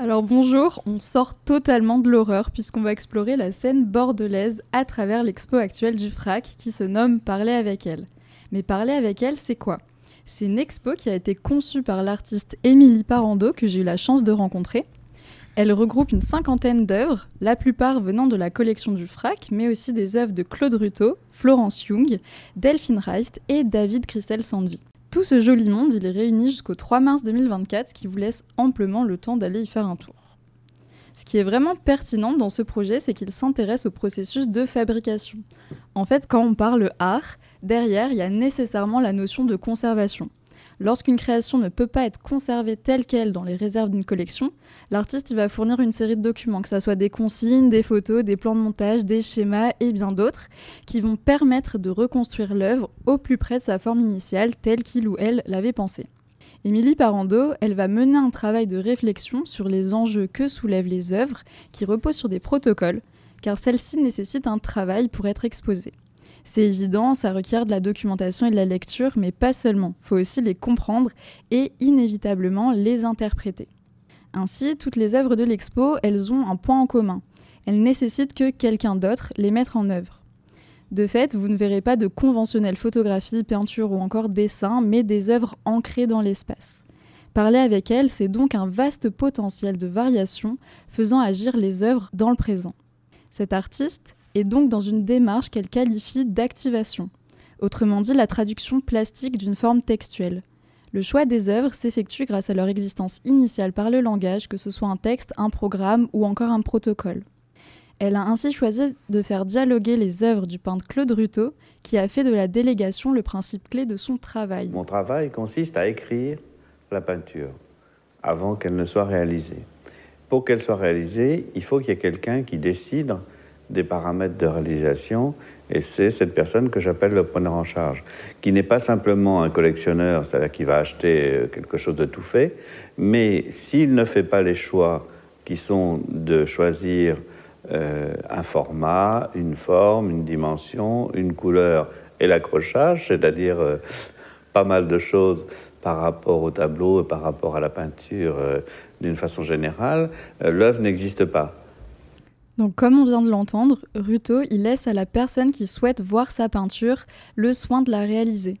Alors bonjour, on sort totalement de l'horreur puisqu'on va explorer la scène bordelaise à travers l'expo actuelle du FRAC qui se nomme Parler avec elle. Mais Parler avec elle, c'est quoi? C'est une expo qui a été conçue par l'artiste Émilie Parando que j'ai eu la chance de rencontrer. Elle regroupe une cinquantaine d'œuvres, la plupart venant de la collection du FRAC, mais aussi des œuvres de Claude Ruto, Florence Young, Delphine Reist et David Christel Sandvi. Tout ce joli monde, il est réuni jusqu'au 3 mars 2024, ce qui vous laisse amplement le temps d'aller y faire un tour. Ce qui est vraiment pertinent dans ce projet, c'est qu'il s'intéresse au processus de fabrication. En fait, quand on parle art, derrière, il y a nécessairement la notion de conservation. Lorsqu'une création ne peut pas être conservée telle qu'elle dans les réserves d'une collection, l'artiste va fournir une série de documents, que ce soit des consignes, des photos, des plans de montage, des schémas et bien d'autres, qui vont permettre de reconstruire l'œuvre au plus près de sa forme initiale telle qu'il ou elle l'avait pensée. Émilie Parando, elle va mener un travail de réflexion sur les enjeux que soulèvent les œuvres qui reposent sur des protocoles, car celles-ci nécessitent un travail pour être exposées. C'est évident, ça requiert de la documentation et de la lecture, mais pas seulement. Il faut aussi les comprendre et inévitablement les interpréter. Ainsi, toutes les œuvres de l'expo, elles ont un point en commun. Elles nécessitent que quelqu'un d'autre les mette en œuvre. De fait, vous ne verrez pas de conventionnelle photographie, peinture ou encore dessin, mais des œuvres ancrées dans l'espace. Parler avec elles, c'est donc un vaste potentiel de variation faisant agir les œuvres dans le présent. Cet artiste, et donc dans une démarche qu'elle qualifie d'activation, autrement dit la traduction plastique d'une forme textuelle. Le choix des œuvres s'effectue grâce à leur existence initiale par le langage, que ce soit un texte, un programme ou encore un protocole. Elle a ainsi choisi de faire dialoguer les œuvres du peintre Claude Ruto, qui a fait de la délégation le principe clé de son travail. Mon travail consiste à écrire la peinture avant qu'elle ne soit réalisée. Pour qu'elle soit réalisée, il faut qu'il y ait quelqu'un qui décide des paramètres de réalisation et c'est cette personne que j'appelle le preneur en charge, qui n'est pas simplement un collectionneur, c'est-à-dire qui va acheter euh, quelque chose de tout fait, mais s'il ne fait pas les choix qui sont de choisir euh, un format, une forme, une dimension, une couleur et l'accrochage, c'est-à-dire euh, pas mal de choses par rapport au tableau et par rapport à la peinture d'une façon générale, l'œuvre n'existe pas. Donc comme on vient de l'entendre, Ruto, il laisse à la personne qui souhaite voir sa peinture le soin de la réaliser.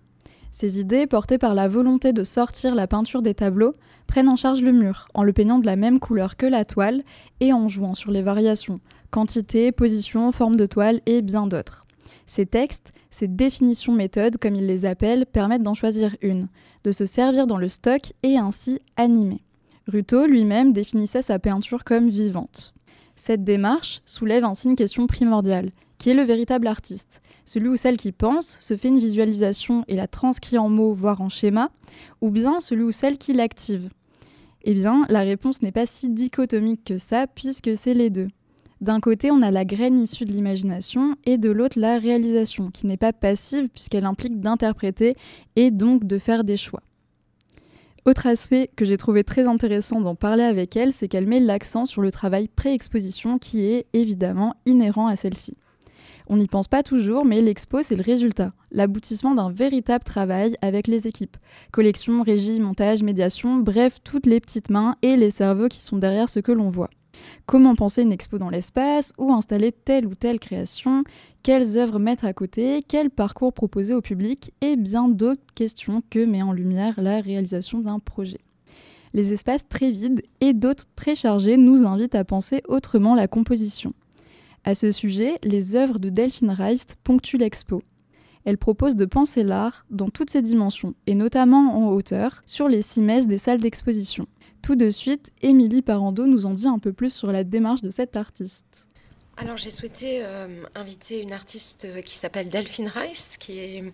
Ces idées, portées par la volonté de sortir la peinture des tableaux, prennent en charge le mur, en le peignant de la même couleur que la toile et en jouant sur les variations, quantité, position, forme de toile et bien d'autres. Ces textes, ces définitions méthodes, comme ils les appellent, permettent d'en choisir une, de se servir dans le stock et ainsi animer. Ruto lui-même définissait sa peinture comme vivante. Cette démarche soulève ainsi une question primordiale. Qui est le véritable artiste Celui ou celle qui pense, se fait une visualisation et la transcrit en mots, voire en schéma, ou bien celui ou celle qui l'active Eh bien, la réponse n'est pas si dichotomique que ça, puisque c'est les deux. D'un côté, on a la graine issue de l'imagination et de l'autre, la réalisation, qui n'est pas passive puisqu'elle implique d'interpréter et donc de faire des choix. Autre aspect que j'ai trouvé très intéressant d'en parler avec elle, c'est qu'elle met l'accent sur le travail pré-exposition qui est évidemment inhérent à celle-ci. On n'y pense pas toujours, mais l'expo, c'est le résultat, l'aboutissement d'un véritable travail avec les équipes. Collection, régie, montage, médiation, bref, toutes les petites mains et les cerveaux qui sont derrière ce que l'on voit. Comment penser une expo dans l'espace, où installer telle ou telle création, quelles œuvres mettre à côté, quel parcours proposer au public? Et bien d'autres questions que met en lumière la réalisation d'un projet. Les espaces très vides et d'autres très chargés nous invitent à penser autrement la composition. À ce sujet, les œuvres de Delphine Reist ponctuent l'expo. Elle propose de penser l'art dans toutes ses dimensions, et notamment en hauteur, sur les cimaises des salles d'exposition. Tout de suite, Émilie Parando nous en dit un peu plus sur la démarche de cette artiste. Alors j'ai souhaité euh, inviter une artiste qui s'appelle Delphine Reist, qui est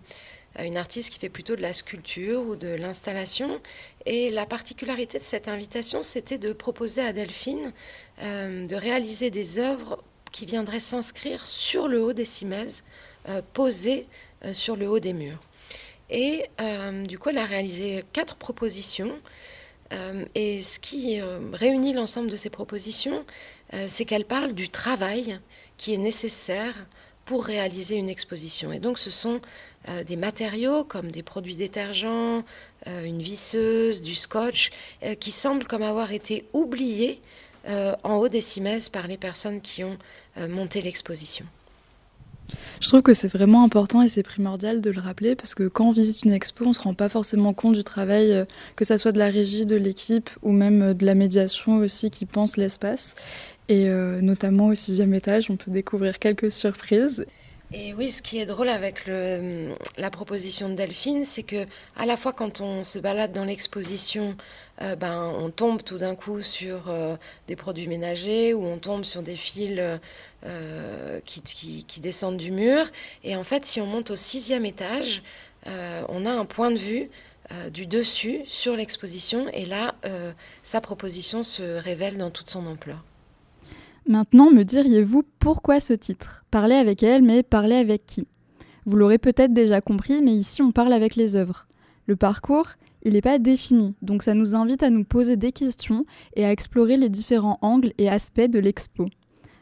euh, une artiste qui fait plutôt de la sculpture ou de l'installation. Et la particularité de cette invitation, c'était de proposer à Delphine euh, de réaliser des œuvres qui viendraient s'inscrire sur le haut des cimaises, posées sur le haut des murs. Et du coup, elle a réalisé quatre propositions euh, et ce qui euh, réunit l'ensemble de ces propositions, euh, c'est qu'elles parlent du travail qui est nécessaire pour réaliser une exposition. Et donc ce sont des matériaux comme des produits détergents, une visseuse, du scotch, qui semblent comme avoir été oubliés en haut des cimaises par les personnes qui ont monté l'exposition. Je trouve que c'est vraiment important et c'est primordial de le rappeler parce que quand on visite une expo, on ne se rend pas forcément compte du travail, euh, que ça soit de la régie, de l'équipe ou même euh, de la médiation aussi qui pense l'espace. Et euh, notamment au sixième étage, on peut découvrir quelques surprises. Et oui, ce qui est drôle avec la proposition de Delphine, c'est que à la fois quand on se balade dans l'exposition, euh, ben, on tombe tout d'un coup sur euh, des produits ménagers ou on tombe sur des fils euh, qui, descendent du mur. Et en fait, si on monte au sixième étage, on a un point de vue du dessus sur l'exposition. Et là, sa proposition se révèle dans toute son ampleur. Maintenant, me diriez-vous pourquoi ce titre? Parler avec elle, mais parler avec qui? Vous l'aurez peut-être déjà compris, mais ici on parle avec les œuvres. Le parcours, il n'est pas défini, donc ça nous invite à nous poser des questions et à explorer les différents angles et aspects de l'expo.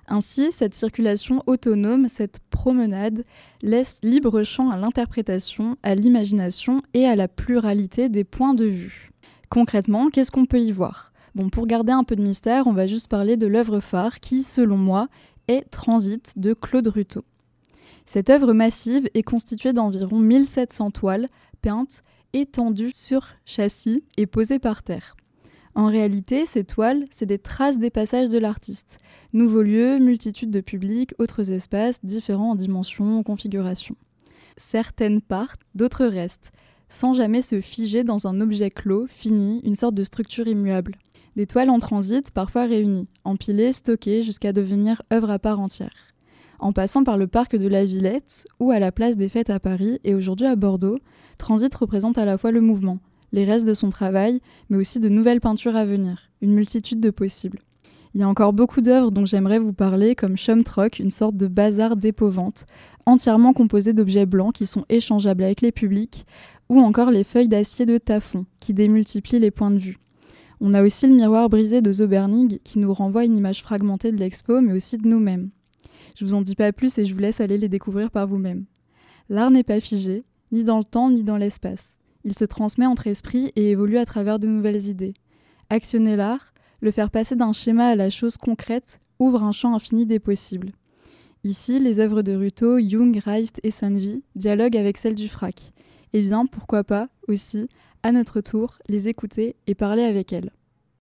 Ainsi, cette circulation autonome, cette promenade, laisse libre champ à l'interprétation, à l'imagination et à la pluralité des points de vue. Concrètement, qu'est-ce qu'on peut y voir? Bon, pour garder un peu de mystère, on va juste parler de l'œuvre phare qui, selon moi, est Transit de Claude Ruteau. Cette œuvre massive est constituée d'environ 1700 toiles peintes, étendues sur châssis et posées par terre. En réalité, ces toiles, c'est des traces des passages de l'artiste. Nouveaux lieux, multitude de publics, autres espaces, différents en dimensions, en configuration. Certaines partent, d'autres restent, sans jamais se figer dans un objet clos, fini, une sorte de structure immuable des toiles en transit parfois réunies, empilées, stockées jusqu'à devenir œuvres à part entière. En passant par le parc de la Villette ou à la place des Fêtes à Paris et aujourd'hui à Bordeaux, Transit représente à la fois le mouvement, les restes de son travail, mais aussi de nouvelles peintures à venir, une multitude de possibles. Il y a encore beaucoup d'œuvres dont j'aimerais vous parler, comme Chumtrock, une sorte de bazar dépôt-vente, entièrement composé d'objets blancs qui sont échangeables avec les publics, ou encore les feuilles d'acier de Tafon, qui démultiplient les points de vue. On a aussi le miroir brisé de Zobernig qui nous renvoie une image fragmentée de l'expo, mais aussi de nous-mêmes. Je vous en dis pas plus et je vous laisse aller les découvrir par vous-même. L'art n'est pas figé, ni dans le temps ni dans l'espace. Il se transmet entre esprits et évolue à travers de nouvelles idées. Actionner l'art, le faire passer d'un schéma à la chose concrète, ouvre un champ infini des possibles. Ici, les œuvres de Ruto, Jung, Reist et Sanvi dialoguent avec celles du frac. Eh bien, pourquoi pas, aussi, à notre tour, les écouter et parler avec elles.